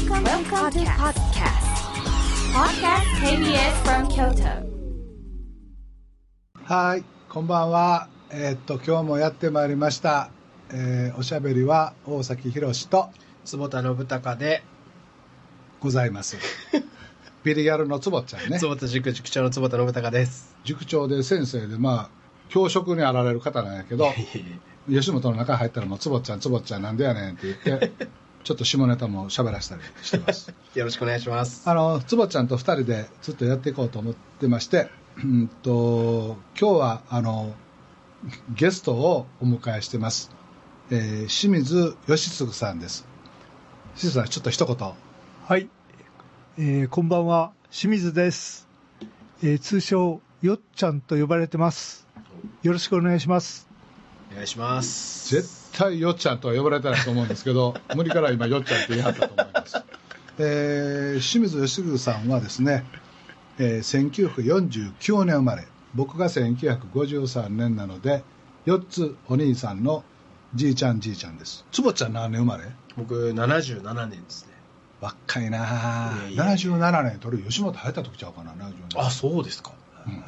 Welcome, Welcome to podcast. Podcast KBS from Kyoto. はい、こんばんは。えーっと、今日もやってまいりました。えーおしゃべりは大崎宏と坪田信孝で、ございます。ビリギャルのつぼっちゃんね。坪田塾塾長の坪田信孝です。塾長で先生で、まあ、教職にあられる方なんやけど、吉本の中入ったらもうつぼっちゃん、つぼっちゃんなんでやねんって言って、ちょっと下ネタも喋らせたりしてます。よろしくお願いします。あの、つぼちゃんと二人でずっとやっていこうと思ってまして、うんと、今日は、あの、ゲストをお迎えしてます。えー清水義嗣さんです。清水さん、ちょっと一言。はい、えーこんばんは清水です、えー通称よっちゃんと呼ばれてますよろしくお願いしますお願いします。絶対よっちゃんとは呼ばれてないと思うんですけど、無理から今よっちゃんって言い張ったと思います。えー清水義嗣さんはですね、えー1949年生まれ、僕が1953年なので、4つお兄さんのじいちゃんじいちゃんです。つぼちゃん何年生まれ？僕、77年ですね。若いなぁいやいや77年、とる吉本入った時ちゃうかな、77年。あ、そうですか。うん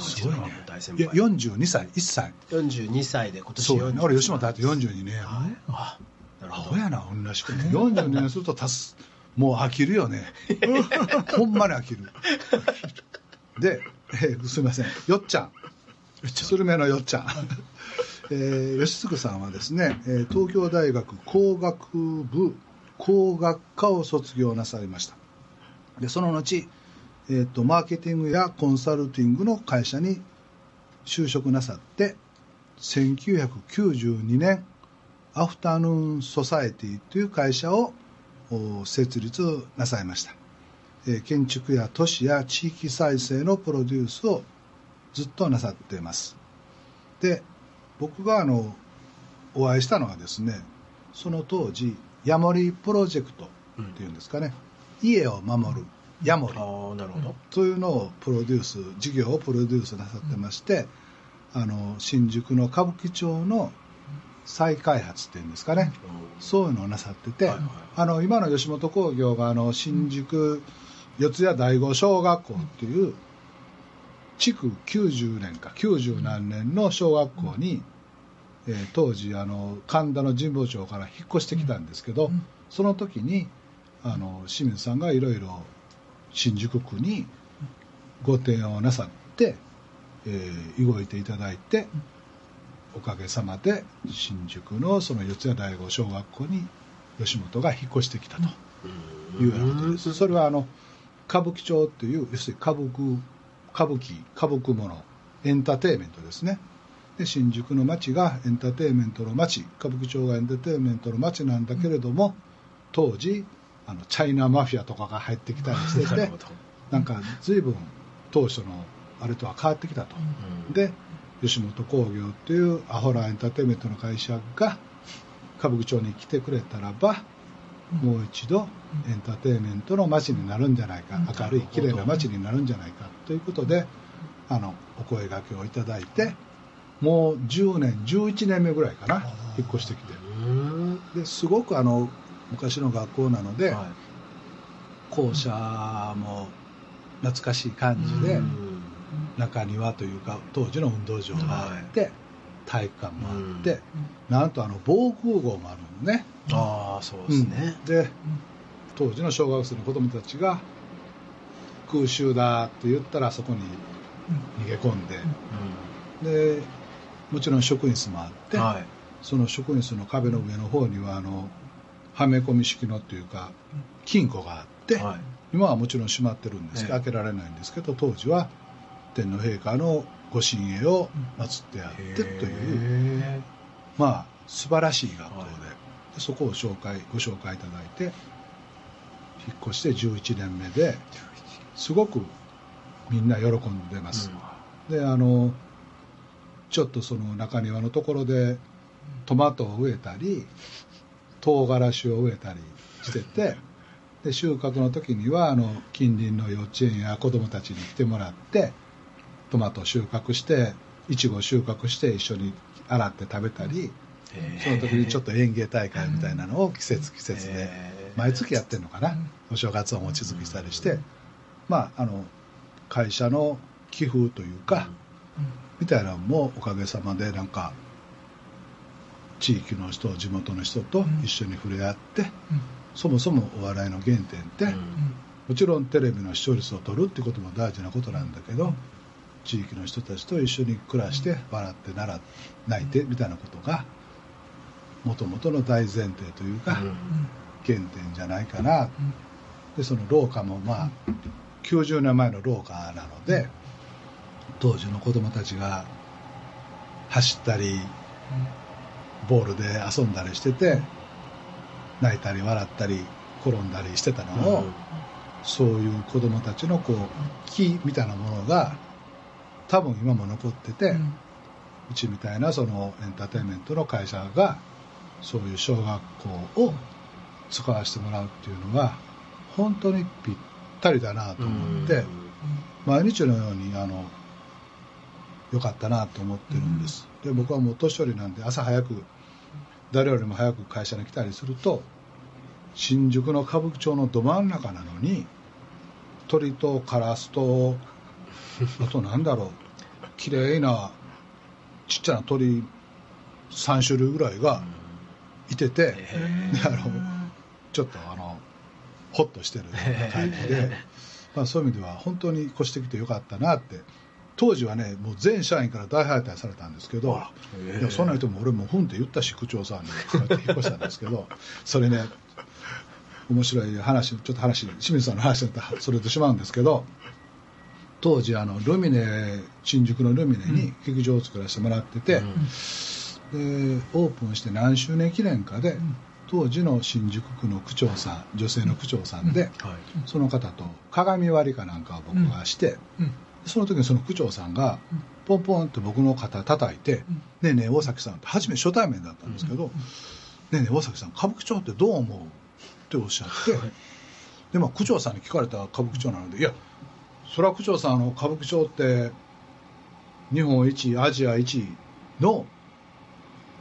すごいね大先いや輩。42歳、1歳。42歳で今年そうやね。40俺吉本入って42年やもんね。あ、アほやな、同じくて。42年すると足す、もう飽きるよね。ほんまに飽きる。で、えーすみません、よっちゃん。スルメのよっちゃん。えー、吉嗣さんはですね、えー東京大学工学部工学科を卒業なさいました。で、その後、えーと、マーケティングやコンサルティングの会社に就職なさって、1992年、アフタヌーンソサエティという会社を設立なさいました、えー建築や都市や地域再生のプロデュースをずっとなさっています。で僕があのお会いしたのはですねその当時ヤモリプロジェクトっていうんですかね、家を守る。ヤモリ。ああ、なるほど。というのをプロデュース事業をプロデュースなさってまして、あの新宿の歌舞伎町の再開発っていうんですかね、そういうのをなさってて、はいはい。あの今の吉本興業があの新宿四谷第五小学校っていう築90年か90何年の小学校に、えー当時あの神田の神保町から引っ越してきたんですけど、その時にあの清水さんがいろいろ新宿区にご提案をなさって、えー動いていただいて、おかげさまで新宿のその四谷第五小学校に吉本が引っ越してきたというようなことです。それはあの歌舞伎町っていう要するに歌舞伎歌舞伎歌舞伎ものエンターテインメントですね。で新宿の街がエンターテインメントの街歌舞伎町がエンターテインメントの街なんだけれども当時あのチャイナマフィアとかが入ってきたりしてて なんか随分当初のあれとは変わってきたと。で吉本興業っていうアホラーエンターテインメントの会社が歌舞伎町に来てくれたらばもう一度エンターテインメントの街になるんじゃないか明るい綺麗な街になるんじゃないかということであのお声掛けをいただいてもう10年11年目ぐらいかな引っ越してきて。うん。ですごくあの昔の学校なので、は校舎も懐かしい感じで、いうん。中庭というか当時の運動場があって、体育館もあって、なんとあの防空壕もあるのね。ああ、そうですね。うん。で当時の小学生の子供たちが空襲だって言ったらそこに逃げ込んで、でもちろん職員室もあって、はい。その職員室の壁の上の方にはあのはめ込み式のっていうか金庫があって、はい。今はもちろん閉まってるんですけど、ええ。開けられないんですけど当時は天皇陛下のご神栄を祀ってあってという、へまあ素晴らしい学校で,、はい。でそこを紹介ご紹介いただいて引っ越して11年目ですごくみんな喜んでます、であのちょっとその中庭のところでトマトを植えたり唐辛子を植えたりしててで収穫の時にはあの近隣の幼稚園や子どもたちに来てもらってトマトを収穫していちごを収穫して一緒に洗って食べたりその時にちょっと園芸大会みたいなのを季節季節で毎月やってるのかな、お正月を餅つきしたりして、まああの会社の寄付というか、みたいなのもおかげさまでなんか地域の人地元の人と一緒に触れ合って、そもそもお笑いの原点って、もちろんテレビの視聴率を取るってことも大事なことなんだけど、地域の人たちと一緒に暮らして笑ってなら泣いてみたいなことがもともとの大前提というか、原点じゃないかな、でその廊下もまあ90年前の廊下なので当時の子供たちが走ったりボールで遊んだりしてて泣いたり笑ったり転んだりしてたのを、そういう子供たちのこう気みたいなものが多分今も残ってて、うちみたいなそのエンターテインメントの会社がそういう小学校を使わせてもらうっていうのは本当にぴったりだなと思って、毎日のようにあの良かったなと思ってるんです、で僕はもう年寄りなんで朝早く誰よりも早く会社に来たりすると新宿の歌舞伎町のど真ん中なのに鳥とカラスとあとなんだろう綺麗なちっちゃな鳥3種類ぐらいがいてて、であのちょっとあのホッとしてる感じで、まあ、そういう意味では本当に越してきてよかったなって当時はねもう全社員から大敗退されたんですけどいやそんなん言っても俺もうふんって言ったし区長さんに引っ越したんですけど それね面白い話ちょっと話清水さんの話だったらそれてしまうんですけど当時あのルミネ新宿のルミネに劇場を作らせてもらってて、でオープンして何周年記念かで、当時の新宿区の区長さん女性の区長さんで、その方と鏡割りかなんかを僕がして、その時にその区長さんがポンポンって僕の肩叩いて「ねえねえ大崎さん」って初め初対面だったんですけど「ねえねえ大崎さん歌舞伎町ってどう思う?」っておっしゃってでまあ区長さんに聞かれた歌舞伎町なので「いやそれは区長さんあの歌舞伎町って日本一アジア一の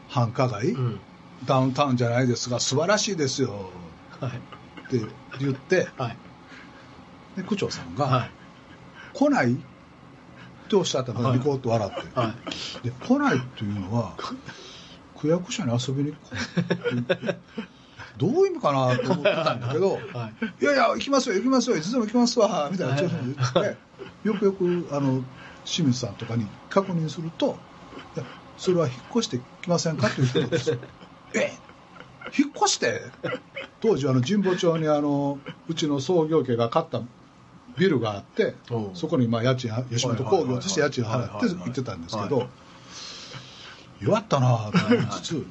繁華街、うん。ダウンタウンじゃないですが素晴らしいですよ」はい。って言ってはい。で区長さんが「はい。来ない?」っておっしゃったのはい。ニコッと笑って、はい。で来ないっていうのは区役所に遊びに来いってどういう意味かなと思ってたんだけど、はい。いやいや、行きますよ、行きますよ、いつでも行きますわ、みたいな調子で言って、よくよく、あの、清水さんとかに確認すると、いや、それは引っ越してきませんかということです。え？引っ越して？当時、あの、神保町に、あの、うちの創業家が買ったビルがあってそこに、まあ、家賃、吉本興業として家賃を払って行ってたんですけはど、弱ったなぁと思いつつ、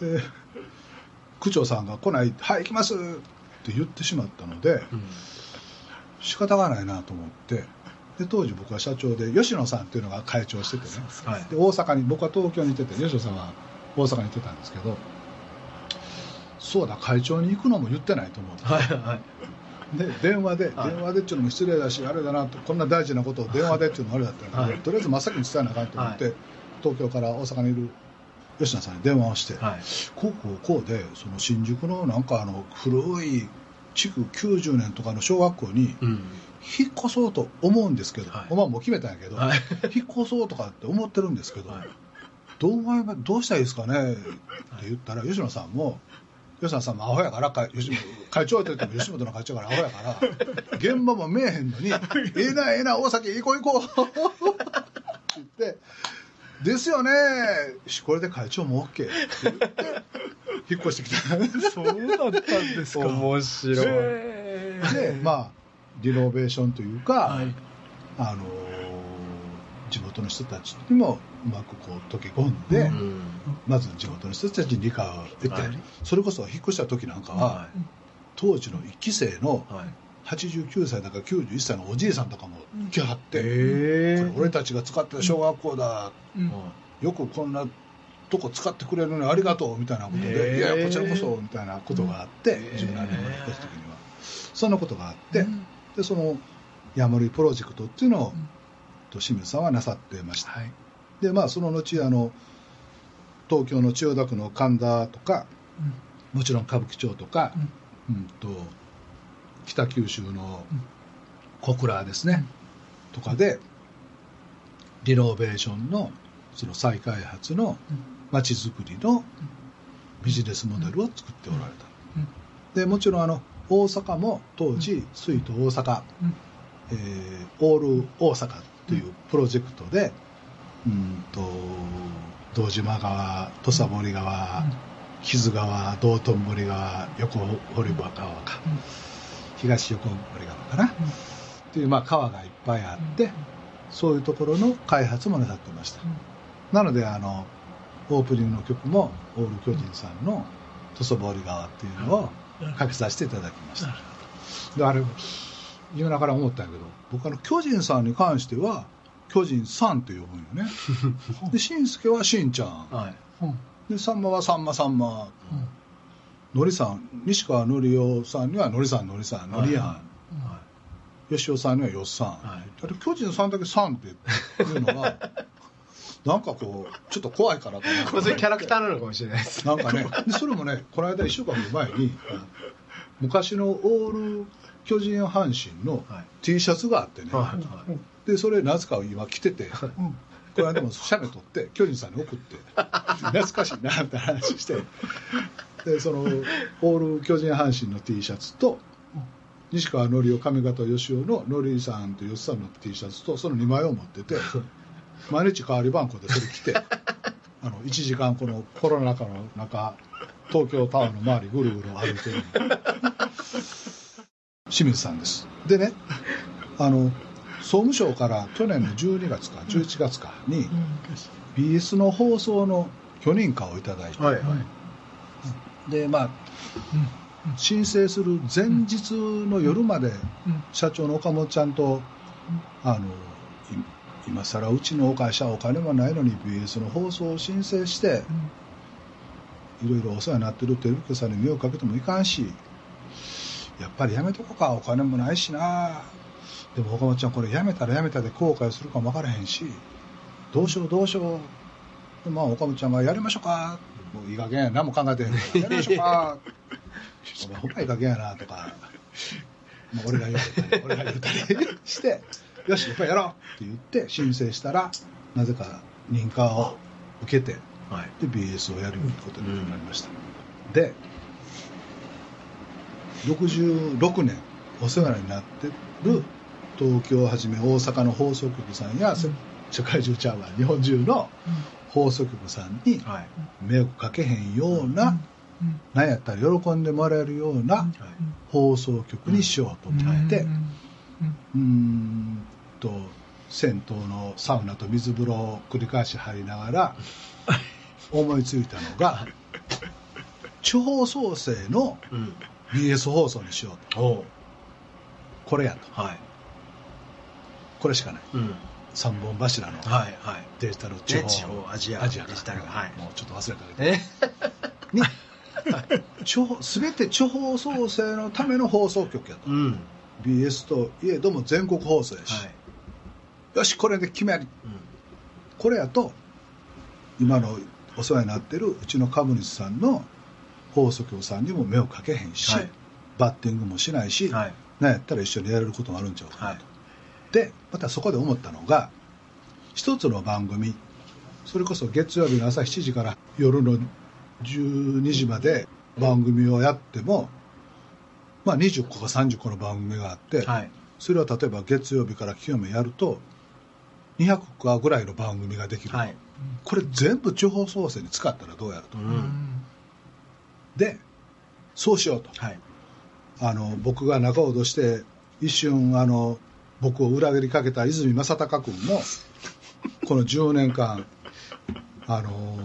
で、区長さんが来ない、はい、行きますって言ってしまったので、うん。仕方がないなと思って、で当時僕は社長で、吉野さんっていうのが会長しててね、はい。で大阪に、僕は東京にいてて、吉野さんは大阪にいてたんですけど、そうだ、会長に行くのも言ってないと思って。はいはいで電話で、はい。電話でっていうのも失礼だし、あれだなと、こんな大事なことを電話でっていうのもあれだったので、はい。とりあえず真っ先に伝えなあかんと思って、はい。東京から大阪にいる吉野さんに電話をして、はい。こうこうこうで、その新宿のなんかあの古い築90年とかの小学校にうん。引っ越そうと思うんですけど、はい。お前もう決めたんやけど、はい。引っ越そうとかって思ってるんですけど、はい。どうどうしたらいいですかねって言ったら、吉野さんも、吉野さんもアホやから、か吉会長って言っても吉本の会長やからアホやから、現場も見えへんのに、ええな、ええな、大崎行こう行こうって言って、ですよね、しこれで会長も OK って言って、引っ越してきた。そうだったんですか。面白いで、まあ、リノベーションというか、はいあのー地元の人たちにもうまくこう溶け込んで、うん。まず地元の人たちに理解を得て、はい。それこそ引っ越した時なんかは、は当時の1期生のい。はい89歳だか91歳のおじいさんとかも来はって、へこれ俺たちが使ってた小学校だ、うん。よくこんなとこ使ってくれるのにありがとうみたいなことへで、ー。いやいやこちらこそみたいなことがあって、へー。十何年前に引っ越した時には。そんなことがあって、うん。でそのヤモリプロジェクトっていうのを、清水さんはなさってました、はい。でまあその後あの東京の千代田区の神田とかもちろん歌舞伎町とか、うん。と北九州の小倉ですね、とかでリノベーションのその再開発の街づくりのビジネスモデルを作っておられた、でもちろんあの大阪も当時スイート大阪、えーオール大阪というプロジェクトで、うんと道島川土佐堀川、木津川道頓堀川横堀川か、東横堀川かな、っていうまあ川がいっぱいあって、そういうところの開発もなさってました、なのであのオープニングの曲もオール巨人さんの「土佐堀川」っていうのをかけさせていただきました。であれ言いながら思ったんやけど僕あの巨人さんに関しては巨人さんって呼ぶんよね。でしんすけはしんちゃん。はい。でさんまはさんまさんま。のりさん西川のりおさんにはのりさんのりさんのりやん、は吉尾さんにはよっさん、はい。あれ巨人さんだけさんっていうのが なんかこうちょっと怖いからかない。これそういうキャラクターなのかもしれないです。なんかねでそれもねこの間1週間前に 昔のオール巨人阪神のはい。T シャツがあってね、はい。はい。でそれなぜか今着てて、これはでも写メ撮って巨人さんに送って懐かしいなって話して。でそのオール巨人阪神の T シャツと西川のりお上方義雄ののりさんと吉さんの T シャツとその2枚を持ってて毎日代わり番号でそれ着てあの1時間このコロナ禍の中東京タワーの周りぐるぐる歩いてる清水さんです。でねあの総務省から去年の12月か11月かに BS の放送の許認可をいただいて、はい。はい。でまあ申請する前日の夜まで社長の岡本ちゃんとあのい今更うちの会社はお金もないのに BS の放送を申請していろいろお世話になってるテレビ局さんに迷惑かけてもいかんしやっぱりやめとこうか。お金もないしな。でも岡本ちゃんこれやめたらやめたで後悔するかも分からへんし。どうしようどうしよう。でまあ岡本ちゃんがやりましょうか。もういい加減や何も考えてへんやりましょうか。お前ほんまいい加減やなとか、まあ、俺が言うたり俺が言うたりして。よしやっぱりやろう。って言って申請したらなぜか認可を受けてはい。で BS をやることになりました、で66年お世話になってる東京をはじめ大阪の放送局さんや、せ世界中ちゃうわ日本中の放送局さんにはい。迷惑かけへんような、なんやったら喜んでもらえるようなはい。放送局にしようと思って、うーんと銭湯のサウナと水風呂を繰り返し入りながら 思いついたのが地方創生のうん。BS 放送にしようとこれやとはい。これしかないうん。3本柱のはい。はい。デジタル地方,、ね地方アジアアジアかデジタルはいもうちょっと忘れたけどえ？に地方全て地方創生のための放送局やと、うん。BS といえども全国放送やし、はい。よしこれで決めやりうん。これやと今のお世話になってるうちの株主さんの放送局さんにも目をかけへんし、はいバッティングもしないし、はい。なんやったら一緒にやれることもあるんちゃうかなと、はい。でまたそこで思ったのが一つの番組それこそ月曜日の朝7時から夜の12時まで番組をやっても、まあ、20個か30個の番組があって、はい。それは例えば月曜日から金曜日やると200個ぐらいの番組ができる、はい。これ全部地方創生に使ったらどうやると、うん。でそうしようとはい。あの僕が仲人して一瞬あの僕を裏切りかけた泉正孝君もこの10年間あの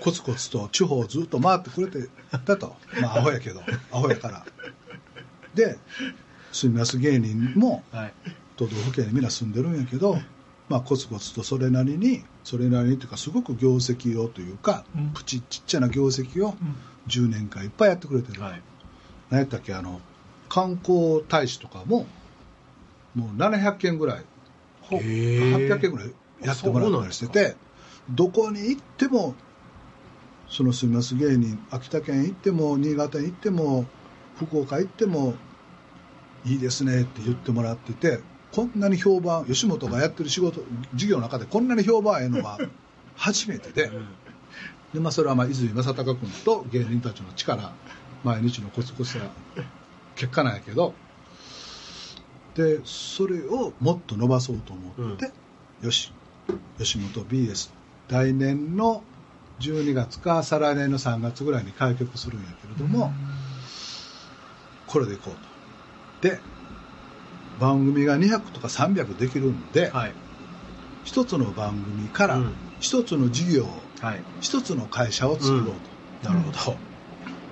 コツコツと地方をずっと回ってくれてたとまあアホやけどアホやからで住みます芸人もはい。都道府県にみんな住んでるんやけど、まあ、コツコツとそれなりにそれなりにというかすごく業績をというか、うん。プチちっちゃな業績を10年間いっぱいやってくれてる、はい。何やったっけあの観光大使とかももう700件ぐらいほへー800件ぐらいやってもらったりしててどこに行ってもその住みます芸人秋田県行っても新潟に行っても福岡行ってもいいですねって言ってもらっててこんなに評判吉本がやってる仕事事業の中でこんなに評判ええのは初めてで。で、まあ、それはまあ泉正孝君と芸人たちの力毎日のコツコツな結果なんやけど。でそれをもっと伸ばそうと思って、よし吉本 BS 来年の12月か再来年の3月ぐらいに開局するんやけれども、これでいこうと。で番組が200とか300できるんで、はい。一つの番組からうん一つの事業はい。一つの会社を作ろうと、なるほど。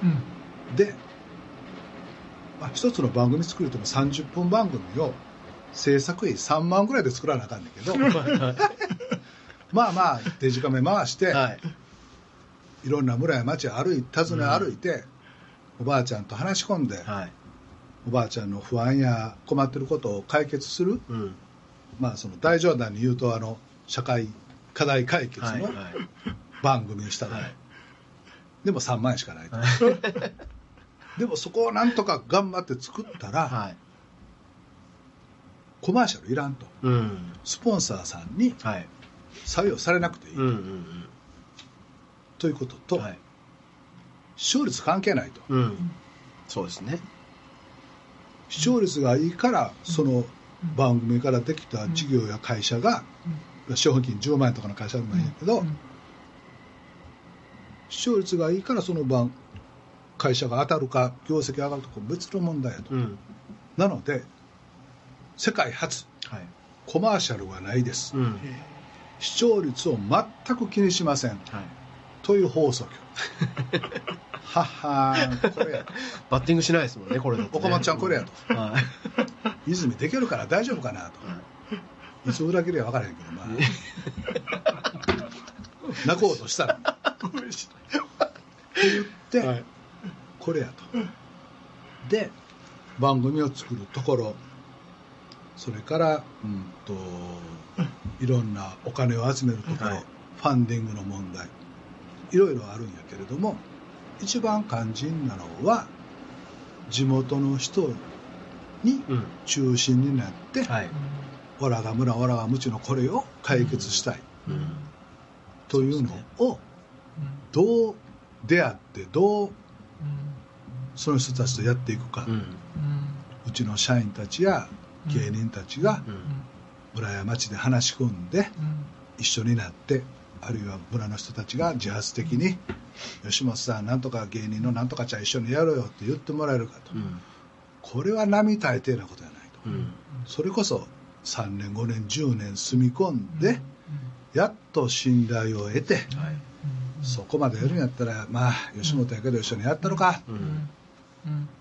うん。で、まあ、一つの番組作るとも30分番組を制作費3万ぐらいで作らなあかんねんけど まあまあデジカメ回して、はい。い、ろんな村や町を歩い訪ね歩いて、おばあちゃんと話し込んで、はい。おばあちゃんの不安や困ってることを解決する、うん。まあ、その大冗談に言うとあの社会課題解決はい。のはい。番組にしたら、はいでも3万円しかないと、でもそこをなんとか頑張って作ったら、はい。コマーシャルいらんとうん。スポンサーさんにはい。採用されなくていい、うんうんということと、うん。はい。視聴率関係ないとうん。そうですね。視聴率がいいからその番組からできた事業や会社が商品金10万円とかの会社でもいいんやけど、視聴率がいいからその番会社が当たるか業績上がるとか別の問題やと、うん。なので世界初はい。コマーシャルはないです、うん。視聴率を全く気にしません。はい。という法則 はっはこれや。とバッティングしないですもんね、これだと、ね。岡本ちゃんこれやと。はい。泉できるから大丈夫かなと。い。つ裏切りは分からへんけどまあ。泣こうとしたらって言って、はい。これやと。で番組を作るところそれから、うん、といろんなお金を集めるところ、はい。ファンディングの問題いろいろあるんやけれども一番肝心なのは地元の人にうん。中心になって、はい。オラが村オラが無知のこれを解決したいうん。というのをどう出会ってどうその人たちとやっていくか、う。うんちの社員たちや芸人たちがうん。村や町で話し込んで一緒になってあるいは村の人たちが自発的に吉本さんなんとか芸人のなんとかちゃん一緒にやろうよって言ってもらえるかと、うん。これは並大抵なことじゃないと、うん。それこそ3年5年10年住み込んで、やっと信頼を得て、はい。そこまでやるんやったらまあ吉本やけど一緒にやったのか、うん。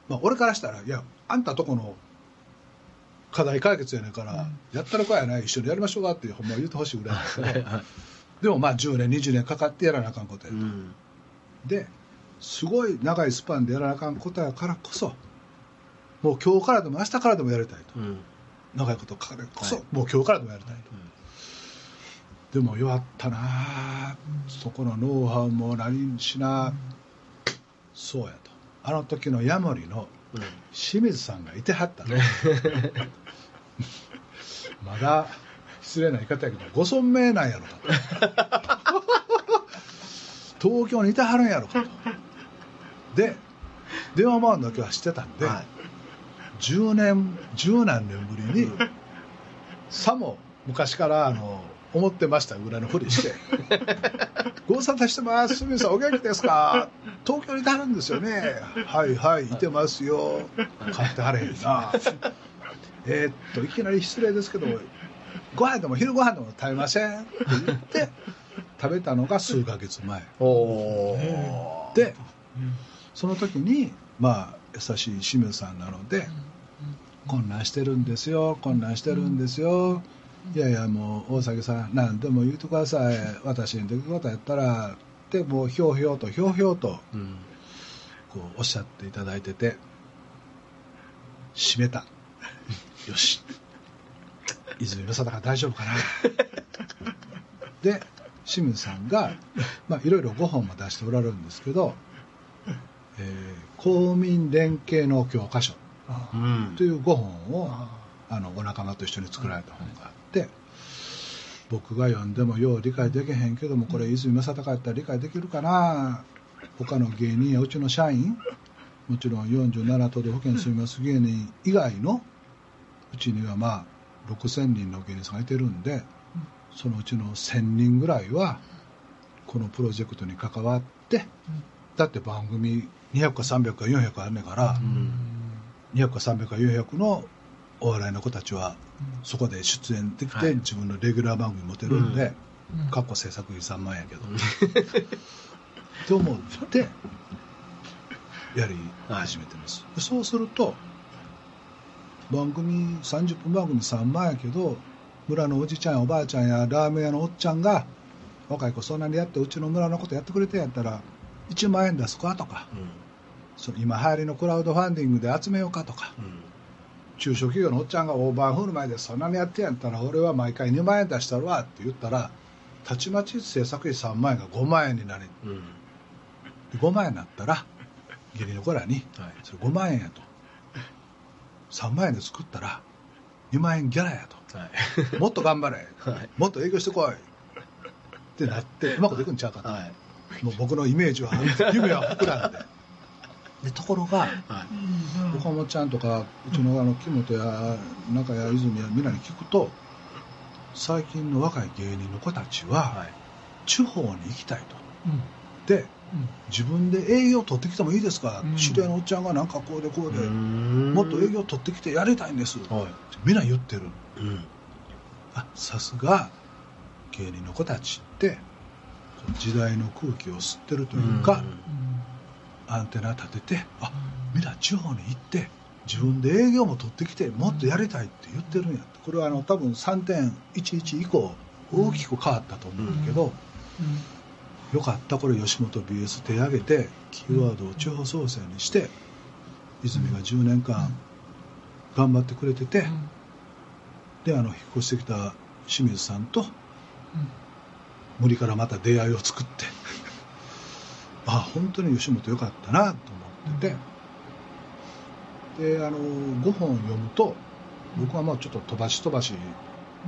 まあ、俺からしたらいやあんたとこの課題解決やねんから、やったらかやない一緒にやりましょうかってほんま言ってほしいぐらいですけどでもまあ10年20年かかってやらなあかんことやと、うん。ですごい長いスパンでやらなあかんことやからこそもう今日からでも明日からでもやりたいと、うん。長いことかかるこそ、はい。もう今日からでもやりたいと、でも弱ったなあそこのノウハウも何しな、そうやと。あの時のヤモリのうん。清水さんがいてはったの まだ失礼な言い方やけどご存命なんやろかと。東京にいてはるんやろかと。で電話回るだけは知ってたんで、はい。10年十何年ぶりにさも昔からあの思ってましたぐらいのふりして「ご無沙汰してます清水さんお元気ですか？東京にいてはるんですよね。はいはいいてますよ。買ってはれへんな。えーっといきなり失礼ですけどご飯でも昼ご飯でも食べません。って言って 食べたのが数ヶ月前。でその時にまあ優しい清水さんなのでこんなんしてるんですよこんなんしてるんですよ。いやいやもう大崎さん何でも言うてください。私にできることやったらってもうひょうひょうとひょうひょうとうん。こうおっしゃっていただいてて閉めた。よし泉正孝大丈夫かな。で清水さんが、まあ、いろいろ5本も出しておられるんですけど、えー公民連携の教科書という5本をああ。のお仲間と一緒に作られた本があって、僕が読んでもよう理解できへんけどもこれ泉正孝やったら理解できるかな。他の芸人やうちの社員もちろん47都道府県に住みます芸人以外のうちにはまあ6000人の芸人さんがいてるんでそのうちの1000人ぐらいはこのプロジェクトに関わってだって番組200か300か400あるねんから、うん。200か300か400のお笑いの子たちはそこで出演できてはい。自分のレギュラー番組持てるんで、うん。過去制作費3万円やけど、と思ってやり始めてます、でそうすると番組30分番組3万円やけど村のおじちゃんやおばあちゃんやラーメン屋のおっちゃんが若い子そんなにやってうちの村のことやってくれてんやったら1万円出すかとかその今流行りのクラウドファンディングで集めようかとか中小企業のおっちゃんが大盤振る舞いでそんなにやってんやったら俺は毎回2万円出したるわって言ったらたちまち制作費3万円が5万円になりうん。うんで5万円になったら義理の子らにはい。それ5万円やと3万円で作ったら2万円ギャラやと。はい。もっと頑張れ。はい。もっと営業してこい。ってなってうまくできるんちゃうかと、はい。もう僕のイメージは夢は膨らんで。でところがはい。岡本ちゃんとかうちのあの木本や中谷泉やみんなに聞くと最近の若い芸人の子たちははい。地方に行きたいと。うん。で自分で営業取ってきてもいいですか、うん。知り合いのおっちゃんがなんかこうでこうで、ももっと営業取ってきてやりたいんです、はい。みんな言ってる。うん。あさすが芸人の子たちって時代の空気を吸ってるというか、アンテナ立ててあみん。な地方に行って自分で営業も取ってきてもっとやりたいって言ってるんやって。これはあの多分3.11以降大きく変わったと思うけど、よかったこれ吉本 BS 手挙げてキーワードを地方創生にして泉が10年間頑張ってくれてて、であの引っ越してきた清水さんと無理からまた出会いを作って あ本当に吉本よかったなと思ってて。であの5本読むと僕はまあちょっと飛ばし飛ばし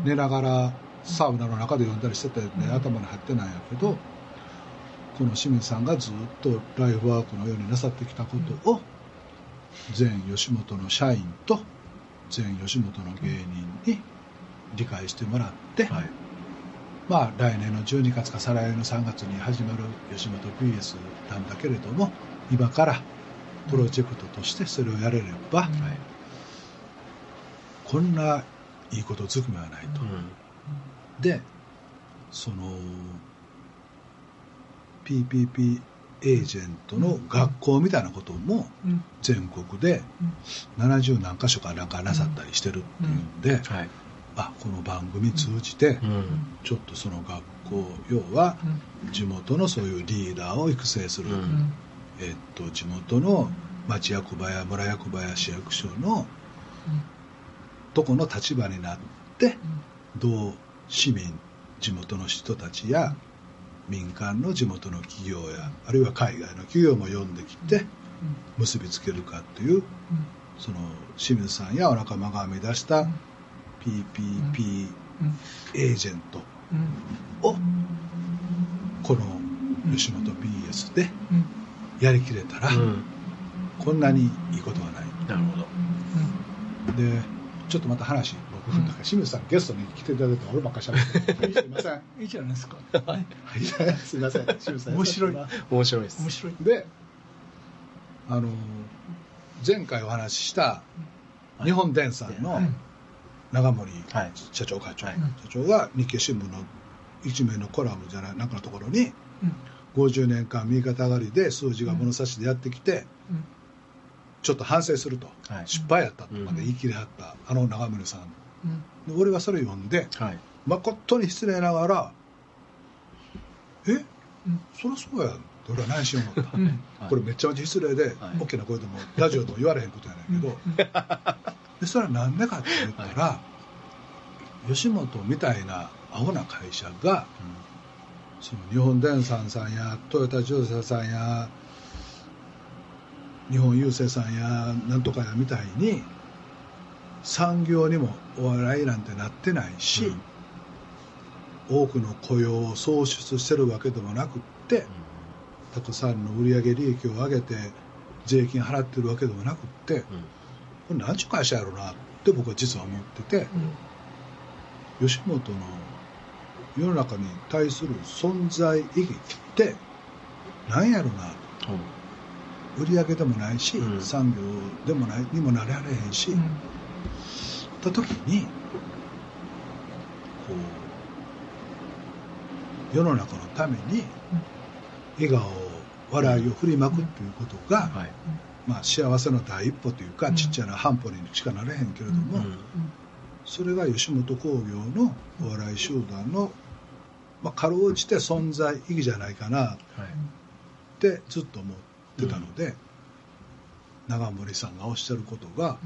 寝ながらサウナの中で読んだりしてて、ね、頭に入ってないんやけどこの清水さんがずっとライフワークのようになさってきたことを全吉本の社員と全吉本の芸人に理解してもらって、はい。まあ、来年の12月か再来年の3月に始まる吉本 BS なんだけれども今からプロジェクトとしてそれをやれれば、はい。こんないいことずくめはないと。でその PPP エージェントの学校みたいなことも全国で70何箇所かなんかなさったりしてるっていうんで、はい。あこの番組通じてうん。ちょっとその学校要は地元のそういうリーダーを育成する、うん。えっと、地元の町役場や村役場や市役所のとこの立場になってどう市民地元の人たちや民間の地元の企業やあるいは海外の企業も呼んできて結びつけるかっていうその清水さんやお仲間が編み出した PPP エージェントをこの吉本 BS でやりきれたらうん。こんなにいいことはない。なるほど。でちょっとまた話僕なん。か清水さんゲストに来ていただいて俺ばっかり喋ってすいませんいいじゃないですか。はいすいません清水さん面白い。面白いです。面白い。であの前回お話しした日本電産の長森はい。社長会長、はい。社長が日経新聞の一面のコラムじゃないなんかのところに50年間右肩上がりで数字が物差しでやってきて、ちょっと反省すると、はい。失敗やったとまで言い切りはった、あの長森さんで俺はそれ読んではい。誠に失礼ながら「え、そりゃそうやん」って俺は内心思った、はい。これめっちゃ失礼で、はい。大きな声でもラジオでも言われへんことやねんけど、でそれは何でかって言ったら、吉本みたいなアホな会社がその日本電産さんやトヨタ自動車さんや日本郵政さんやなんとかやみたいに産業にもお笑いなんてなってないし、多くの雇用を創出してるわけでもなくってたくさんの売上利益を上げて税金払ってるわけでもなくってこれ何ちゅう会社やろうなって僕は実は思ってて吉本の世の中に対する存在意義って何やろうな売り上げでもないし、うん。産業でもないにもなれはれへんし、た時にこう世の中のために笑顔笑いを振りまくっていうことが、はい。まあ、幸せの第一歩というか、うん。ちっちゃな半歩にしかなれへんけれども、うん。それが吉本興業のお笑い集団の、まあ、かろうじて存在意義じゃないかなはい。ってずっと思ってたので、長森さんがおっしゃることが、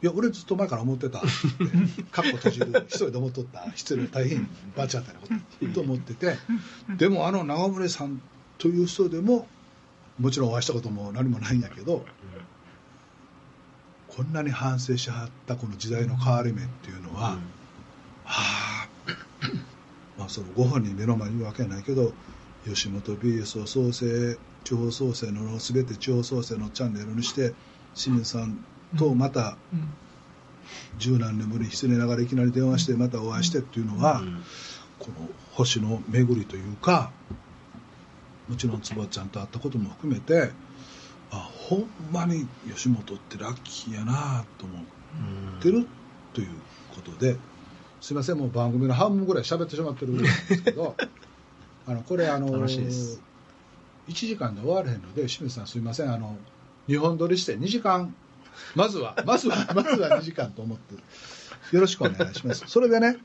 いや俺ずっと前から思ってた。ってカッコ閉じる。一人で思っとった。失礼大変バチ当たりなことと思ってて。でもあの長森さんという人でももちろんお会いしたことも何もないんやけどこんなに反省しはったこの時代の変わり目っていうのは、はあまあそのご本人目の前にいるわけないけど吉本 BS を創生地方創生の全て地方創生のチャンネルにして清水さんとまた十何年ぶりに失礼ながらいきなり電話してまたお会いしてっていうのは、うん。この星の巡りというかもちろん坪ちゃんと会ったことも含めてあほんまに吉本ってラッキーやなと思ってるということですいませんもう番組の半分ぐらい喋ってしまってるんですけど あのこれあの楽しいです。1時間で終われへんので清水さんすいませんあの2本撮りして2時間まずはまずは まずは2時間と思ってよろしくお願いします。それでね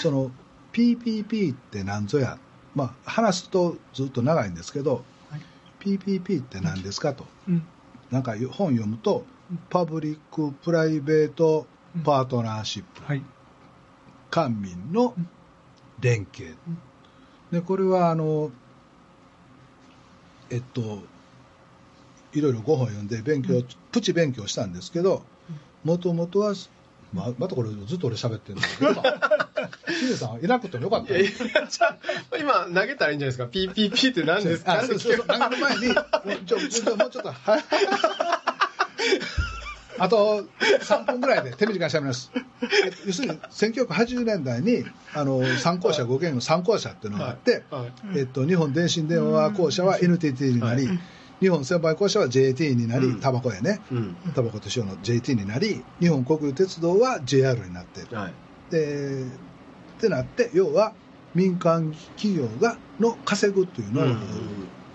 その PPP って何ぞや、まあ、話すとずっと長いんですけど、はい。PPP って何ですかと、うん。なんか本読むと、パブリック・プライベート・パートナーシップ、はい。官民の連携、でこれはあのえっといろいろ5本読んで勉強、プチ勉強したんですけどもともとはままたこれずっと俺喋ってるんだけど清水さんいなくてもよかった。よいやいやじゃあ今投げたらいいんじゃないですか？PPP って何ですか？あそうそうそう。投げる前にもうちょ ちょもうちょっとはい。あと3分ぐらいで手短にしゃべります。えっと要するに1980年代にあの参考者5件の参考者っていうのがあって、はい。えっと、日本電信電話公社は NTT になり、日本専売公社は JT になり、うん。タバコやね。うん。タバコと塩の JT になり日本国有鉄道は JR になって。るはい。でってなって要は民間企業がの稼ぐというのうん。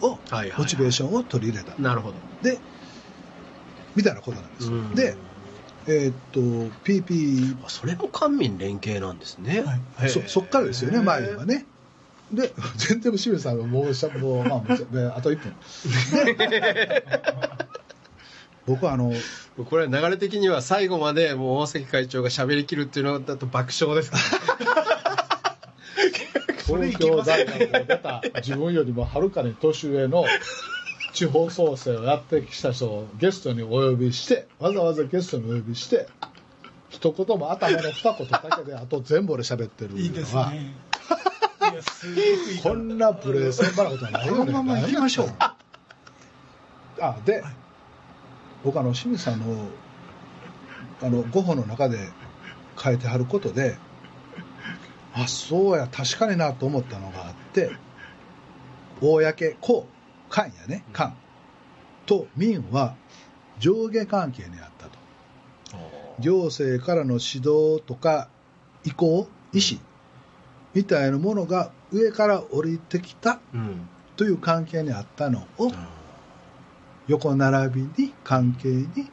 を、モチベーションを取り入れた。なるほど。でみたいなことなんです。よ、うん。でえーっと PP あそれも官民連携なんですね、はい。そそっからですよね前はねで 全然清水さんはもうしゃもう、まあ、あと1分。僕はあのこれ流れ的には最後までもう大関会長が喋りきるっていうのだと爆笑ですから。東京大学を出た自分よりもはるかに年上の地方創生をやってきた人をゲストにお呼びしてわざわざゲストにお呼びして一言も頭の二言だけであと全部俺喋ってるいいですのはね。いやす こんなプレーセンバなことはないよね。このまま行きましょう。あで僕あの清水さんのあの5本の中で書いてはることであそうや確かになと思ったのがあって公公官やね官と民は上下関係にあったと。行政からの指導とか意向意思みたいなものが上から降りてきたうんという関係にあったのを横並びに関係に、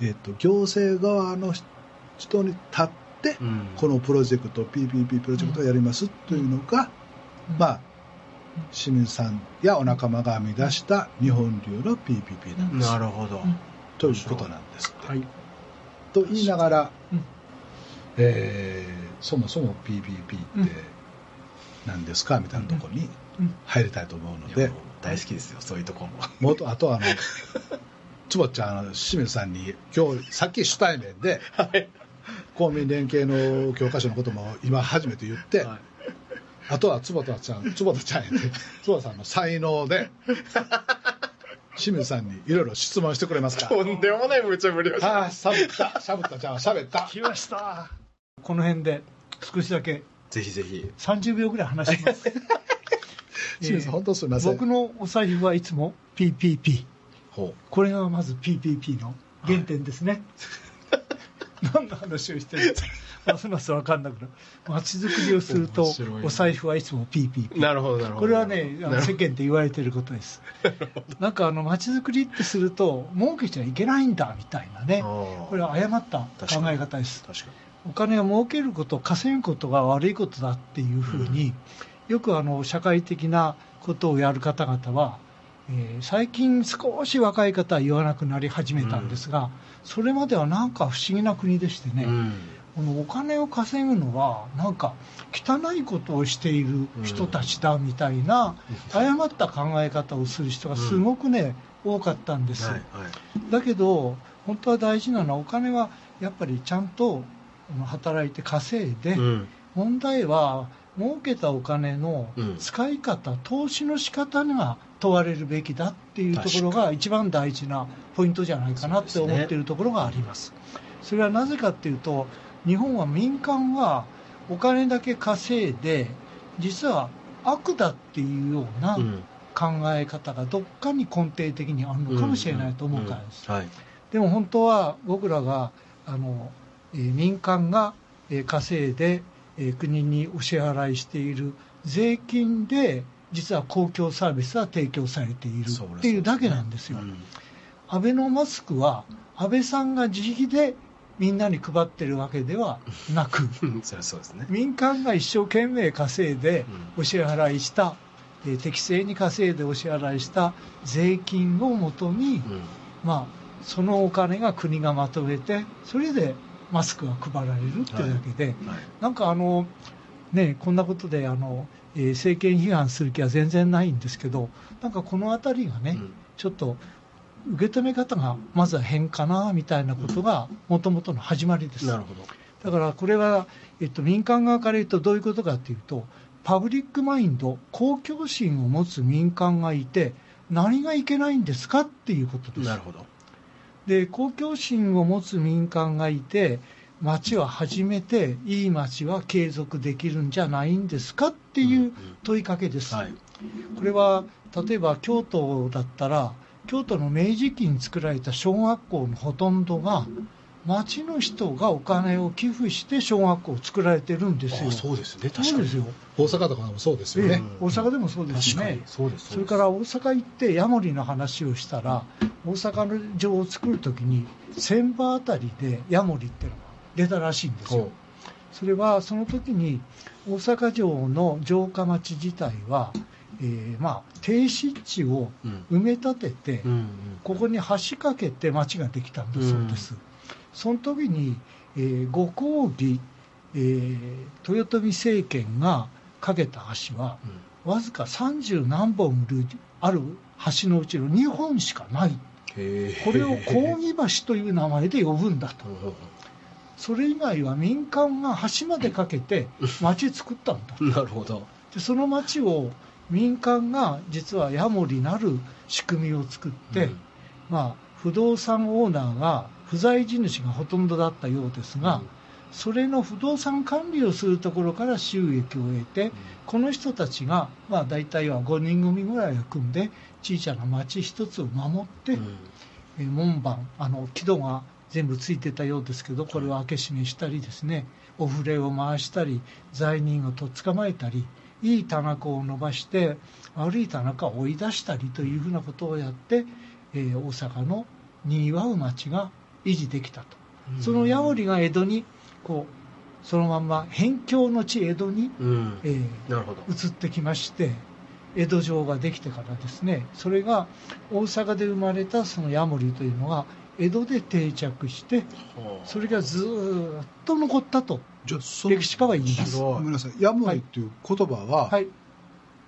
えっと行政側の人に立ってうん。このプロジェクト PPP プロジェクトをやりますというのが、まあ清水さんやお仲間が編み出した日本流の PPP なんです、なるほど、ということなんですって、はい。と言いながら、うんえーそもそも PPP って、うん。なんですかみたいなところにうん。入りたいと思うので大好きですよそういうとこも。もっとあとはあの 坪ちゃん清水さんに今日さっき主対面ではい。公民連携の教科書のことも今初めて言って、はい。あとは坪田ちゃん坪田ちゃんやで坪田さんの才能で清水さんにいろいろ質問してくれますか。とんでもない無茶ぶりをしああしゃべったしゃべったじゃあしゃべった。来ましたこの辺で少しだけぜひぜひ。30秒ぐらい話します。本当すみません。僕のお財布はいつも PPP ほこれがまず PPP の原点ですね、何の話をしてるますます分かんなくなる。街づくりをするとお財布はいつも PPP うなるほどなるほど。これはね世間で言われてることです。なんかあの街づくりってすると儲けちゃいけないんだみたいなね。どこれは誤った考え方です。確かお金を儲けること稼ぐことが悪いことだっていうふうに、よくあの社会的なことをやる方々は、えー最近少し若い方は言わなくなり始めたんですが、それまではなんか不思議な国でしてね、このお金を稼ぐのはなんか汚いことをしている人たちだみたいな誤った考え方をする人がすごくね、多かったんです、だけど本当は大事なのはお金はやっぱりちゃんと働いて稼いで、うん。問題は儲けたお金のうん。使い方、投資の仕方が問われるべきだっていうところが一番大事なポイントじゃないかなって思っているところがあります。それはなぜかっていうと日本は民間はお金だけ稼いで実は悪だっていうようなうん。考え方がどっかに根底的にあるのかもしれないと思うからです。はい。でも本当は僕らがあの、えー民間が、えー稼いで、えー国にお支払いしている税金で実は公共サービスは提供されているっていうだけなんですよ。うん。アベノマスクは安倍さんが自費でみんなに配ってるわけではなく うんそうですね。民間が一生懸命稼いでうん。お支払いした、えー適正に稼いでお支払いした税金をもとに、うん。まあ、そのお金が国がまとめてそれでマスクが配られるっていうだけで、はい。なんかあの、ね、こんなことであの、えー政権批判する気は全然ないんですけどなんかこの辺りがね、うん。ちょっと受け止め方がまずは変かなみたいなことがもともとの始まりです。なるほど。だからこれは、えっと、民間側から言うとどういうことかというとパブリックマインド公共心を持つ民間がいて何がいけないんですかっていうことです。なるほどで公共心を持つ民間がいて町は初めていい町は継続できるんじゃないんですかっていう問いかけです、はい。これは例えば京都だったら京都の明治期に作られた小学校のほとんどが町の人がお金を寄付して小学校を作られてるんですよ。あそうですね確かにそうですよ。大阪とかでもそうですよね、ええ大阪でもそうですね。そうですそれから大阪行ってヤモリの話をしたら大阪の城を作るときに千葉あたりでヤモリっていうのが出たらしいんですよほ。それはその時に大阪城の城下町自体は、えーまあ、低湿地をうん埋め立てて、うんうんここに橋かけて町ができたんだそうです。その時に、えーご公儀、えー豊臣政権がかけた橋はわずか30何本ある橋のうちの2本しかない。これを公儀橋という名前で呼ぶんだと。うんうんそれ以外は民間が橋までかけて町作ったんだうん なるほど。でその町を民間が実はヤモリなる仕組みを作って、うん。まあ、不動産オーナーが不在地主がほとんどだったようですが、うん。それの不動産管理をするところから収益を得て、この人たちが、まあ、大体は5人組ぐらいを組んで小さな町一つを守って、うん。えー門番あの木戸が全部ついてたようですけどこれを開け閉めしたりですねお触れを回したり罪人をとっ捕まえたりいい田中を伸ばして悪い田中を追い出したりというふうなことをやって、えー大阪のにぎわう町が維持できたと、そのヤオリが江戸にこうそのまんま辺境の地江戸に、移ってきまして江戸城ができてからですね。それが大阪で生まれたそのヤモリというのが江戸で定着してそれがずーっと残ったと。じゃあその歴史家は言います。ごめんなさい。ヤモリっていう言葉は、はい、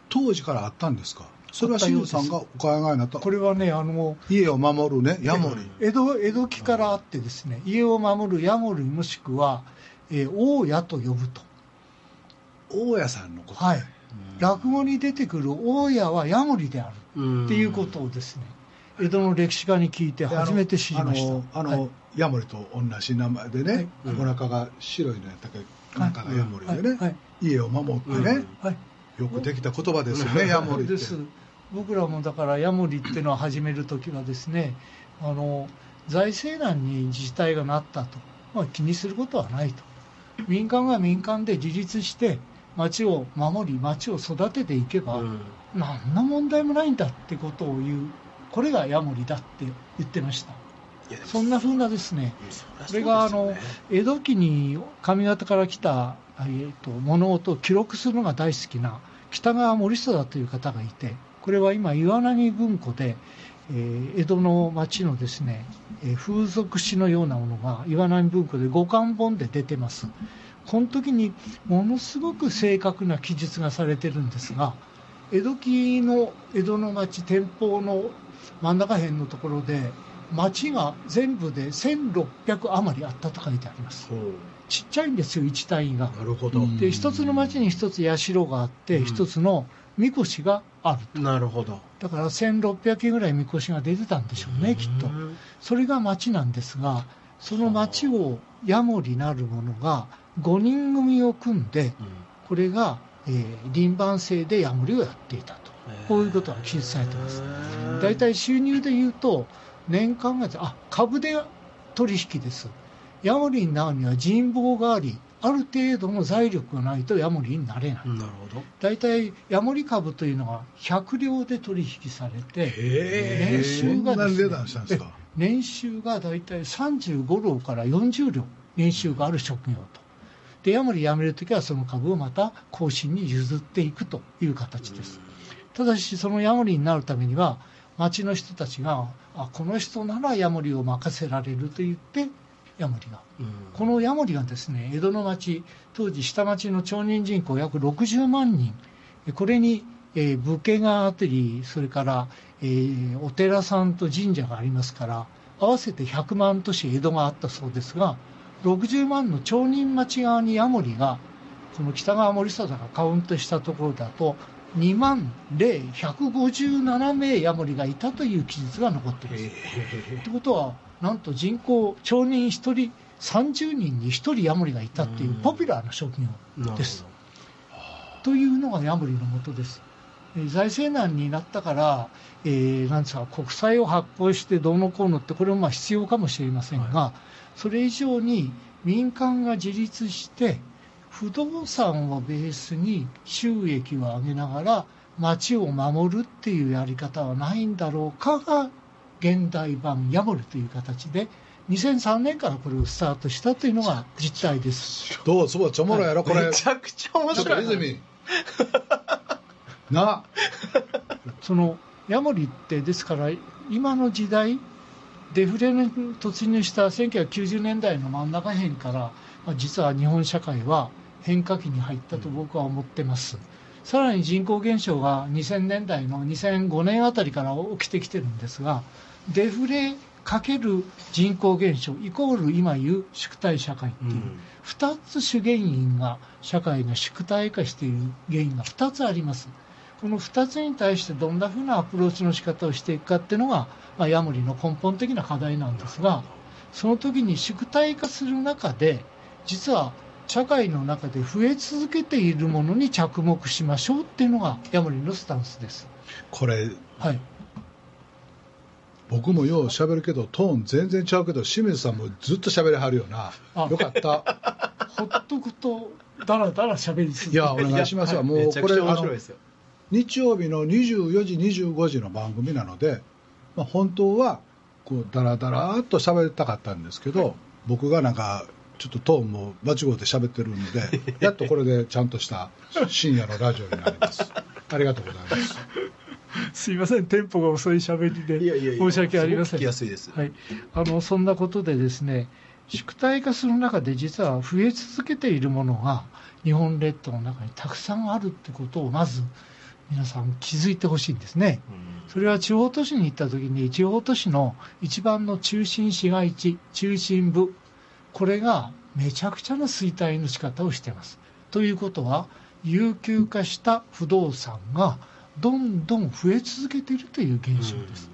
当時からあったんですか？それは清水さんがお考えになった。これはねあの家を守るねヤモリ、江戸江戸期からあってですね家を守るヤモリもしくは、えー大家と呼ぶと、大家さんのこと、はい、落語に出てくる大家はヤモリである。うん。っていうことをですね江戸の歴史家に聞いて初めて知りました。あのはい。ヤモリと同じ名前でね、はい。お腹が白いのやったっけ？中がヤモリでね、はい。はい。家を守ってね、よくできた言葉ですよね、ヤモリって。です僕らもだからヤモリっていうのを始めるときはですねあの財政難に自治体がなったと、まあ、気にすることはないと。民間が民間で自立して町を守り町を育てていけば、うん。何の問題もないんだってことを言う。これがヤモリだって言ってました。そんな風なですね。それがあの江戸期に上方から来た、えー、と物事を記録するのが大好きな北川森貞という方がいてこれは今岩波文庫で、えー江戸の町のですね、えー風俗詩のようなものが岩波文庫で五巻本で出てます。この時にものすごく正確な記述がされてるんですが江戸期の江戸の町天保の真ん中辺のところで町が全部で1600余りあったと書いてあります。ちっちゃいんですよ1単位が。なるほど、うんで一つの町に一つ社があってうん。一つのみこしがあるなるほど。だから1600件ぐらいみこしが出てたんでしょうねきっと。うんそれが町なんですがその町をヤモリなる者が5人組を組んでこれが、えー輪番制でヤモリをやっていたと。こういうことが記述されてます。大体収入で言うと年間があ株で取引です。ヤモリになるには人望がありある程度の財力がないとヤモリになれないうんなるほど。大体ヤモリ株というのが100両で取引されてへ年収が年収が大体35両から40両年収がある職業と。でヤモリ辞めるときはその株をまた後進に譲っていくという形です。ただしそのヤモリになるためには町の人たちがあこの人ならヤモリを任せられると言ってヤモリが。うん。このヤモリがですね江戸の町当時下町の町人人口約60万人。えこれに、えー武家があったりそれから、えーお寺さんと神社がありますから合わせて100万都市江戸があったそうですが60万の町人町側にヤモリがこの北川森貞がカウントしたところだと2万0157名ヤモリがいたという記述が残っています。ってことはなんと人口町人1人30人に1人ヤモリがいたっていううん。ポピュラーな職業です。というのがヤモリのもとです。えー財政難になったから、えーなんですか国債を発行してどうのこうのってこれもまあ必要かもしれませんが、それ以上に民間が自立して不動産をベースに収益を上げながら町を守るっていうやり方はないんだろうかが現代版ヤモリという形で2003年からこれをスタートしたというのが実態です。どうすごいちょもろやろ、これ。めちゃくちゃ面ちょっと白いな泉。な。そのヤモリってですから今の時代デフレに突入した1990年代の真ん中辺から、まあ実は日本社会は変化期に入ったと僕は思ってます、さらに人口減少が2000年代の2005年あたりから起きてきてるんですがデフレかける人口減少イコール今言う縮体社会っていう、2つ主原因が社会が縮体化している原因が2つあります。この2つに対してどんなふうなアプローチの仕方をしていくかっていうのが、まあ、ヤモリの根本的な課題なんですがその時に縮体化する中で実は社会の中で増え続けているものに着目しましょうっていうのがヤモリのスタンスです。これはい、僕もよう喋るけどトーン全然ちゃうけど清水さんもずっと喋りはるよな。あ。よかった。ほっとくとだらだら喋り続けていやお願いしますわ、もうめちゃくちゃこれあの面白いですよ。日曜日の24時25時の番組なので、まあ、本当はこうダラダラっと喋りたかったんですけど、僕がなんかちょっとトーンも間違うて喋ってるんで、やっとこれでちゃんとした深夜のラジオになります。ありがとうございます。すいません、テンポが遅い喋りでいやいやいや申し訳ありません。すごく聞きやすいですはい、あのそんなことでですね、宿題化する中で実は増え続けているものが日本列島の中にたくさんあるってことをまず皆さん気づいてほしいんですね。それは地方都市に行った時に地方都市の一番の中心市街地中心部これがめちゃくちゃな衰退の仕方をしています。ということは有給化した不動産がどんどん増え続けているという現象です、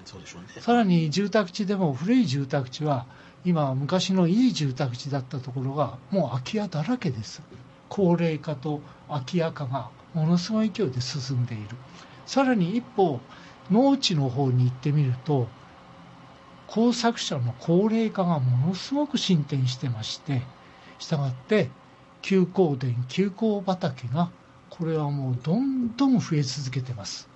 でさらに住宅地でも古い住宅地は今は昔のいい住宅地だったところがもう空き家だらけです。高齢化と空き家化がものすごい勢いで進んでいる。さらに一方農地の方に行ってみると工作者の高齢化がものすごく進展してましてしたがって休耕田休耕畑がこれはもうどんどん増え続けてます。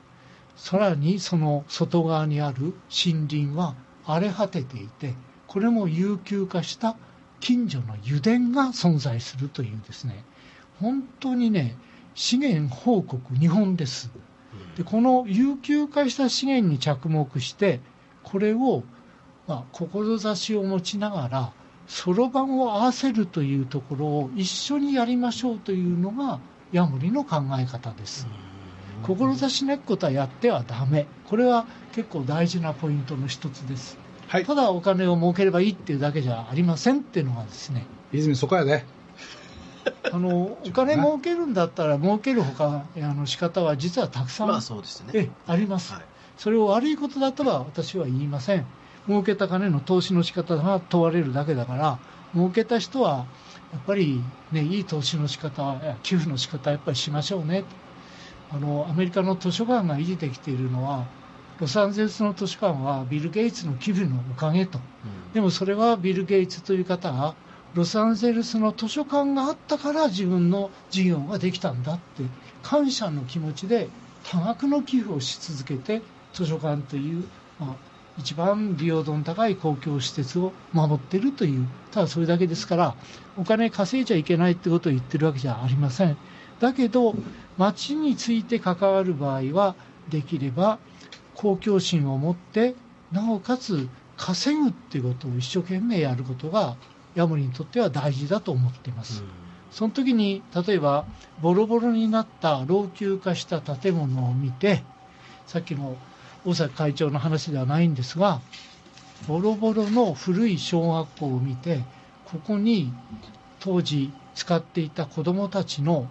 さらにその外側にある森林は荒れ果てていてこれも有給化した近所の油田が存在するというですね。本当にね資源報告日本です。でこの有給化した資源に着目してこれを、まあ、志を持ちながらそろばんを合わせるというところを一緒にやりましょうというのがヤモリの考え方です。志なきことはやってはダメ。これは結構大事なポイントの一つです、はい。ただお金を儲ければいいっていうだけじゃありませんっていうのがですね。泉そこやで。あの お金儲けるんだったら儲けるほかあの仕方は実はたくさん、まああります、はい。それを悪いことだとは私は言いません儲けた金の投資の仕方が問われるだけだから儲けた人はやっぱり、ね、いい投資の仕方や寄付の仕方はやっぱりしましょうね。あのアメリカの図書館が維持できているのはロサンゼルスの図書館はビル・ゲイツの寄付のおかげと。でもそれはビル・ゲイツという方がロサンゼルスの図書館があったから自分の事業ができたんだって感謝の気持ちで多額の寄付をし続けて図書館という、まあ、一番利用度の高い公共施設を守っているというただそれだけですからお金稼いじゃいけないってことを言ってるわけじゃありません。だけど町について関わる場合はできれば公共心を持ってなおかつ稼ぐっていうことを一生懸命やることがヤモリにとっては大事だと思っています、その時に例えばボロボロになった老朽化した建物を見てさっきの大崎会長の話ではないんですがボロボロの古い小学校を見てここに当時使っていた子どもたちの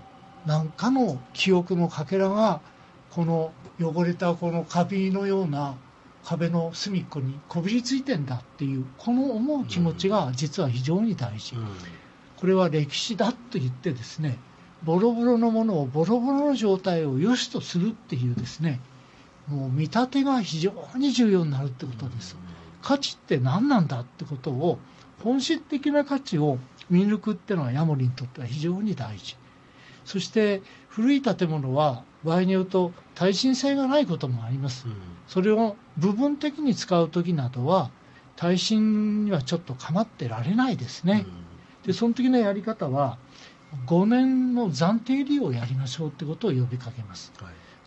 何かの記憶のかけらがこの汚れたこのカビのような壁の隅っこにこびりついてんだっていうこの思う気持ちが実は非常に大事、これは歴史だと言ってですねボロボロのものをボロボロの状態を良しとするっていうですねもう見立てが非常に重要になるってことです。価値って何なんだってことを本質的な価値を見抜くっていうのはヤモリにとっては非常に大事。そして古い建物は場合によると耐震性がないこともあります。それを部分的に使う時などは耐震にはちょっと構ってられないですね、でその時のやり方は5年の暫定利用をやりましょうってことを呼びかけます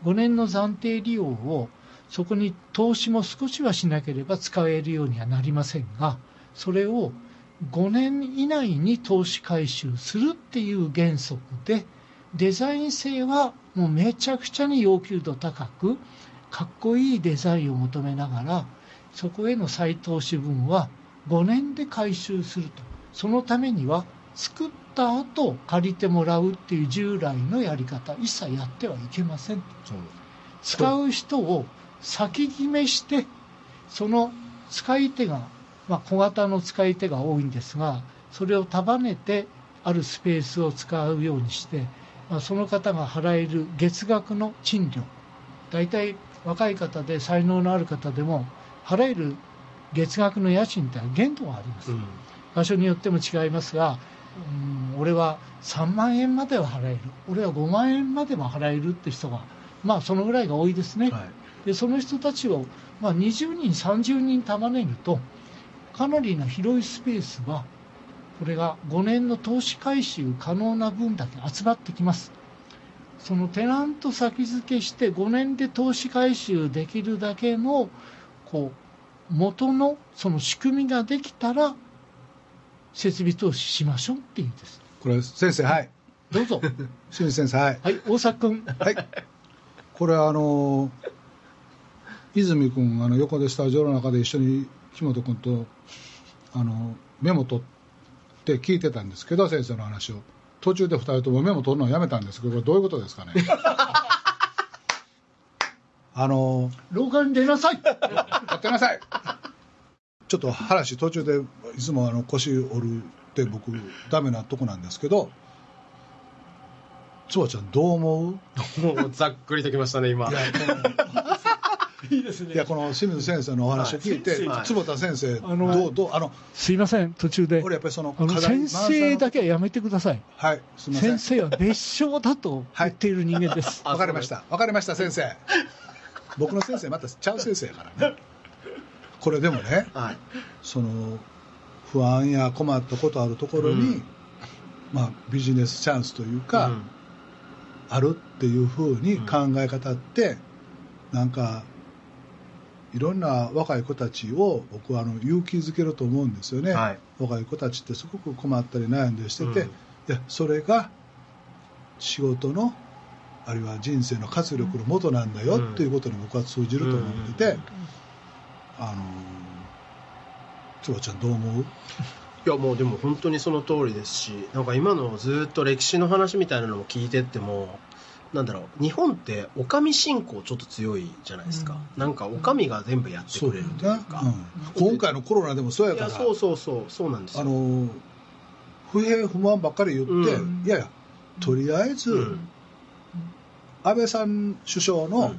5年の暫定利用をそこに投資も少しはしなければ使えるようにはなりませんがそれを5年以内に投資回収するっていう原則でデザイン性はもうめちゃくちゃに要求度高くかっこいいデザインを求めながらそこへの再投資分は5年で回収すると。そのためには作った後借りてもらうっていう従来のやり方一切やってはいけません。使う人を先決めしてその使い手が、まあ、小型の使い手が多いんですがそれを束ねてあるスペースを使うようにして、まあ、その方が払える月額の賃料大体若い方で才能のある方でも払える月額の家賃って限度があります、場所によっても違いますが、うん、俺は3万円までは払える。俺は5万円までも払えるって人がまあそのぐらいが多いですね、でその人たちを、まあ、20人30人束ねるとかなりな広いスペースはこれが5年の投資回収可能な分だけ集まってきます。そのテナント先付けして5年で投資回収できるだけのこう元のその仕組みができたら設備投資しましょうっていうんです。これ先生はい。どうぞ。清水先生はい。はい大作君。はい。これあの泉君あの横でスタジオの中で一緒に木本君とあのメモ取って聞いてたんですけど先生の話を。途中で2人ともメモ取るのをやめたんですけどこれどういうことですかね？あの廊下に出なさい。やってなさいちょっと話途中でいつもあの腰折るって僕ダメなとこなんですけどつばちゃんどう思う？もうざっくりときましたね今。いやこの いいですね。いやこの清水先生のお話を聞いて、はい。坪田先生、あのどうどうあのすいません途中で。俺やっぱりその先生だけはやめてください。はいすみません。先生は別称だと言っている人間です、あわかりました。わかりました先生。僕の先生またちゃう先生やからねこれでもねはい。その不安や困ったことあるところに、うん。まあ、ビジネスチャンスというか、うん。あるっていうふうに考え方って、なんかいろんな若い子たちを僕はあの勇気づけると思うんですよね、はい。若い子たちってすごく困ったり悩んだりしてて、うん。いやそれが仕事のあるいは人生の活力の元なんだようんっていうことに僕は通じると思ってて、うんあのつばちゃんどう思う？いやもうでも本当にその通りですしなんか今のずっと歴史の話みたいなのも聞いてってもなんだろう日本ってお上信仰ちょっと強いじゃないですか、なんかお上が全部やってくれるというか、うん、今回のコロナでもそうやから。いやそうそうそうそうなんですよ。あの不平不満ばっかり言って、うん。いやいやとりあえず、うん。安倍さん首相の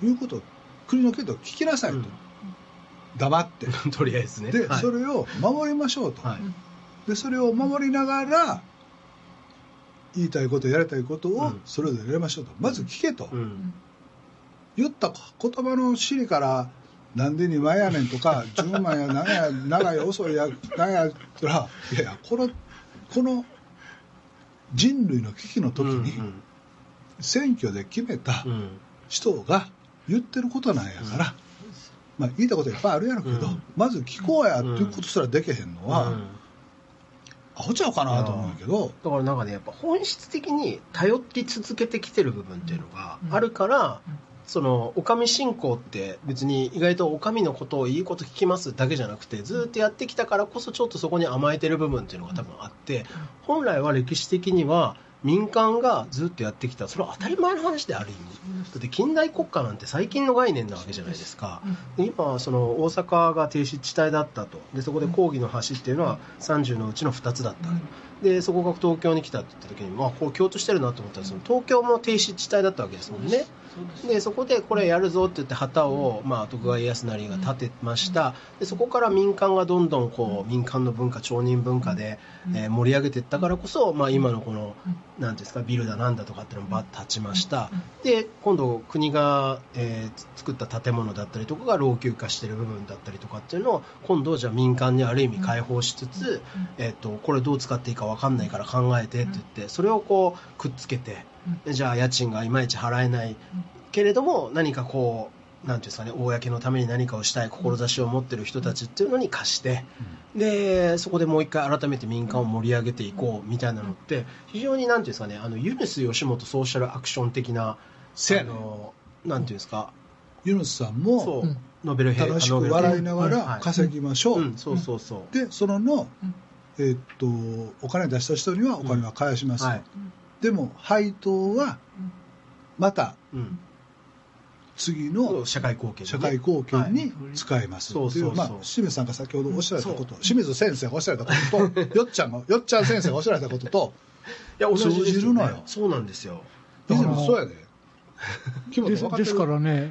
言うことを国の決定を聞きなさいと、うん黙って。とりあえずね。で、はい。それを守りましょうと、はい。でそれを守りながら言いたいことやりたいことをうん。それぞれやりましょうと、まず聞けと、うん。言った言葉の尻からなんで2万やねんとか 10万や長や長い遅いや長やったらいやいやこのこの人類の危機の時に選挙で決めたうんうん。人が言ってることなんやから、まあ、言いたいこといっぱいあるやろけど、うん。まず聞こうやっていうことすらできへんのは、うん。アホちゃうかなと思うんやけど、だからなんかねやっぱ本質的に頼り続けてきてる部分っていうのがあるから、そのお上信仰って別に意外とお上のことをいいこと聞きますだけじゃなくてずっとやってきたからこそちょっとそこに甘えてる部分っていうのが多分あって本来は歴史的には民間がずっとやってきたそれは当たり前の話である意味。だって近代国家なんて最近の概念なわけじゃないですか。で今その大阪が低湿地帯だったと。でそこで抗議の橋っていうのは30のうちの2つだったでそこが東京に来たって言った時にまあこう共通してるなと思ったらその東京も低湿地帯だったわけですもんね。でそこでこれやるぞって言って旗を、まあ、徳川家康なりが立てました。でそこから民間がどんどんこう民間の文化町人文化で、えー盛り上げていったからこそ、まあ、今のこのなんですかビルだなんだとかっていうのもバッと立ちました。で今度国が、えー作った建物だったりとかが老朽化してる部分だったりとかっていうのを今度じゃあ民間にある意味開放しつつ、えー、とこれどう使っていいか分かんないから考えてって言ってそれをこうくっつけてでじゃあ家賃がいまいち払えない。けれども何かこうなんていうんですかね公のために何かをしたい志を持ってる人たちっていうのに貸してでそこでもう一回改めて民間を盛り上げていこうみたいなのって非常になんていうんですかねあのユネス吉本ソーシャルアクション的なあのなんていうんですかユヌスさんもノベル平楽しく笑いながはらい。稼ぎましょう、うん、そうそうそう、でそのの、えーっとお金出した人にはお金は返します、はい。でも配当はまたうん、次の社会貢献、ね、社会貢献に使いますっていう,、はいそうそうそう。まあ、清水さんが先ほどおっしゃられたこと、清水先生がおっしゃられたことと よっちゃんがよっちゃん先生がおっしゃられたことといや同じです通じるのよ。そうなんですよ。でだからもそうやで。木本ですですからね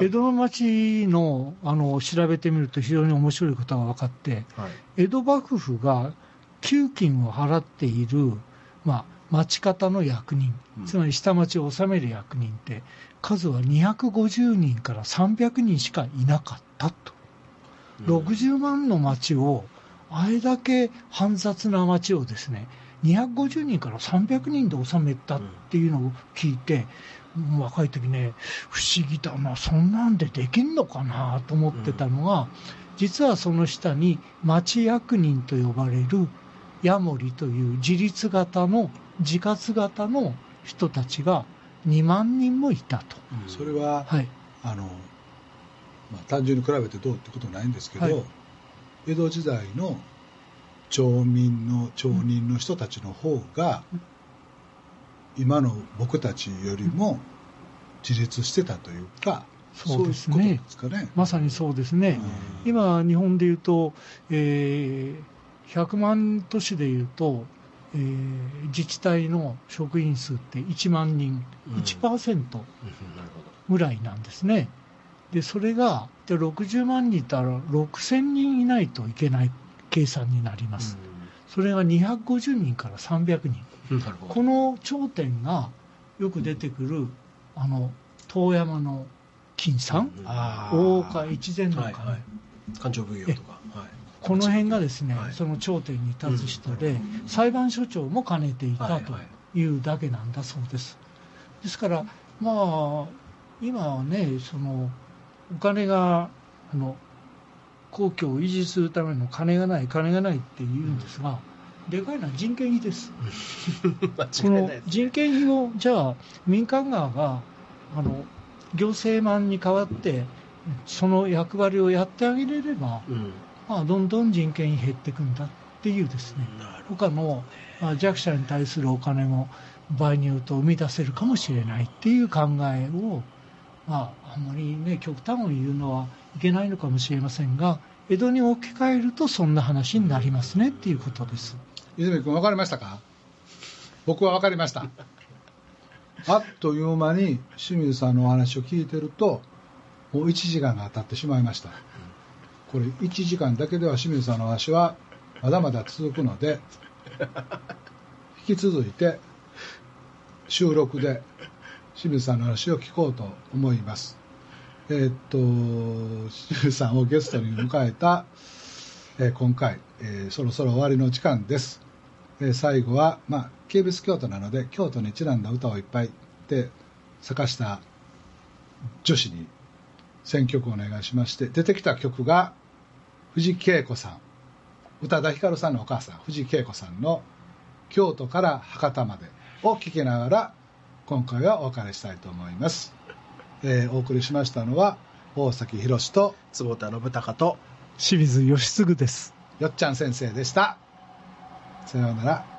江戸の町のあの調べてみると非常に面白いことが分かってはい。江戸幕府が給金を払っている、まあ、町方の役人、うん。つまり下町を治める役人って数は250人から300人しかいなかったと、60万の町をあれだけ煩雑な町をですね250人から300人で収めたっていうのを聞いて、うん、若い時ね不思議だなそんなんでできんのかなと思ってたのが、うん、実はその下に町役人と呼ばれるヤモリという自立型の自活型の人たちが2万人もいたと。うん、それは、はい、あのまあ、単純に比べてどうってことはないんですけど、はい、江戸時代の町民の町人の人たちの方が、今の僕たちよりも自立してたというか、そうですね。ううね。まさにそうですね、うん、今、日本でいうと、えー、100万都市でいうと、えー、自治体の職員数って1万人、うん、1%ぐらいなんですね。でそれがで60万人いたら6000人いないといけない計算になります、それが250人から300人。この頂点がよく出てくるあの遠山の金さん、大岡越前のはいはい、官庁奉行とか、はい、この辺がですね、はい、その頂点に立つ人で、うん、裁判所長も兼ねていたというだけなんだそうです。ですからまあ今はねそのお金があの皇居を維持するための金がない金がないって言うんですが、うん、でかいのは人件費です。この人件費をじゃあ民間側があの行政マンに代わってその役割をやってあげれれば、うん、まあ、どんどん人件費減っていくんだっていうですね。他の、まあ、弱者に対するお金も場合によると生み出せるかもしれないっていう考えをまあ、あんまりね、極端を言うのはいけないのかもしれませんが、江戸に置き換えるとそんな話になりますねっていうことです。泉君分かりましたか？僕は分かりました。あっという間に清水さんのお話を聞いてると、もう1時間が経ってしまいました。これ1時間だけでは清水さんの話はまだまだ続くので、引き続いて収録で清水さんの話を聞こうと思います。えー、っと、清水さんをゲストに迎えた、えー、今回、えー、そろそろ終わりの時間です。え最後は、まあ、ケビス京都なので、京都にちなんだ歌をいっぱいで坂下女子に選曲をお願いしまして、出てきた曲が藤恵子さん、宇多田ヒカルさんのお母さん、藤恵子さんの京都から博多までを聴きながら、今回はお別れしたいと思います、えー、お送りしましたのは大崎宏と坪田信孝と清水義嗣です。よっちゃん先生でした。さようなら